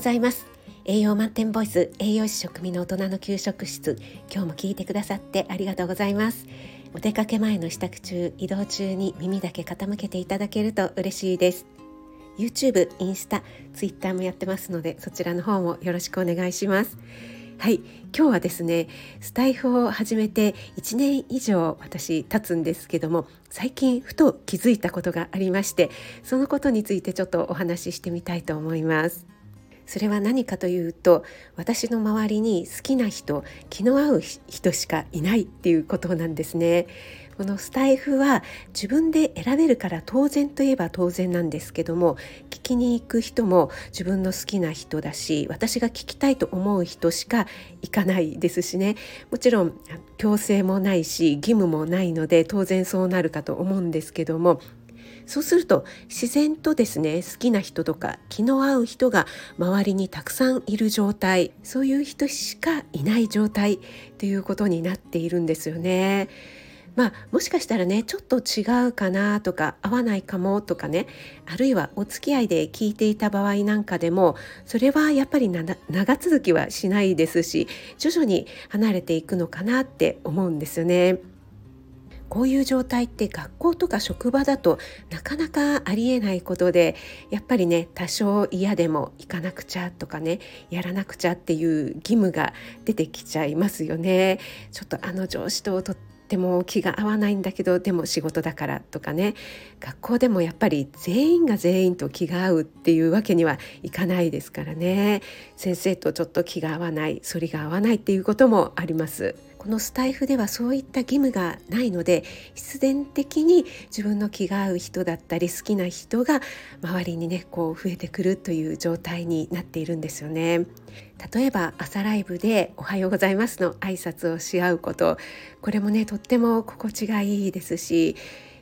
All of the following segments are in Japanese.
ざいます。栄養満点ボイス栄養士食味の大人の給食室。今日も聞いてくださってありがとうございます。お出かけ前の支度中移動中に耳だけ傾けていただけると嬉しいです。YouTube、インスタ、Twitter もやってますのでそちらの方もよろしくお願いします。はい今日はですねスタイフを始めて1年以上私経つんですけども最近ふと気づいたことがありましてそのことについてちょっとお話ししてみたいと思います。それは何かというと私の周りに好きな人気の合う人しかいないっていうことなんですね。このスタイフは自分で選べるから当然といえば当然なんですけども聞きに行く人も自分の好きな人だし私が聞きたいと思う人しか行かないですしね。もちろん強制もないし義務もないので当然そうなるかと思うんですけどもそうすると自然とですね好きな人とか気の合う人が周りにたくさんいる状態そういう人しかいない状態ということになっているんですよね。まあ、もしかしたらねちょっと違うかなとか合わないかもとかねあるいはお付き合いで聞いていた場合なんかでもそれはやっぱり長続きはしないですし徐々に離れていくのかなって思うんですよね。こういう状態って学校とか職場だとなかなかありえないことでやっぱりね多少嫌でも行かなくちゃとかねやらなくちゃっていう義務が出てきちゃいますよね。ちょっとあの上司ととっても気が合わないんだけどでも仕事だからとかね学校でもやっぱり全員が全員と気が合うっていうわけにはいかないですからね先生とちょっと気が合わない反りが合わないっていうこともあります。このスタイフではそういった義務がないので必然的に自分の気が合う人だったり好きな人が周りにねこう増えてくるという状態になっているんですよね。例えば朝ライブで「おはようございます」の挨拶をし合うことこれもねとっても心地がいいですし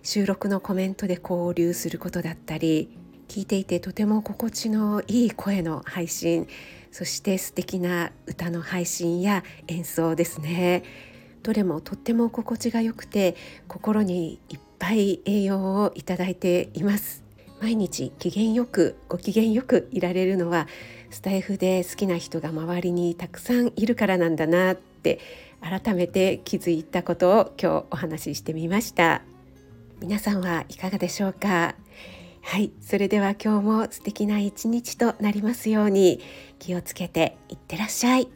収録のコメントで交流することだったり聞いていてとても心地のいい声の配信そして素敵な歌の配信や演奏ですね。どれもとっても心地が良くて心にいっぱい栄養をいただいています。毎日機嫌よくご機嫌よくいられるのはスタイフで好きな人が周りにたくさんいるからなんだなって改めて気づいたことを今日お話ししてみました。皆さんはいかがでしょうか？はい。それでは今日も素敵な一日となりますように気をつけていってらっしゃい。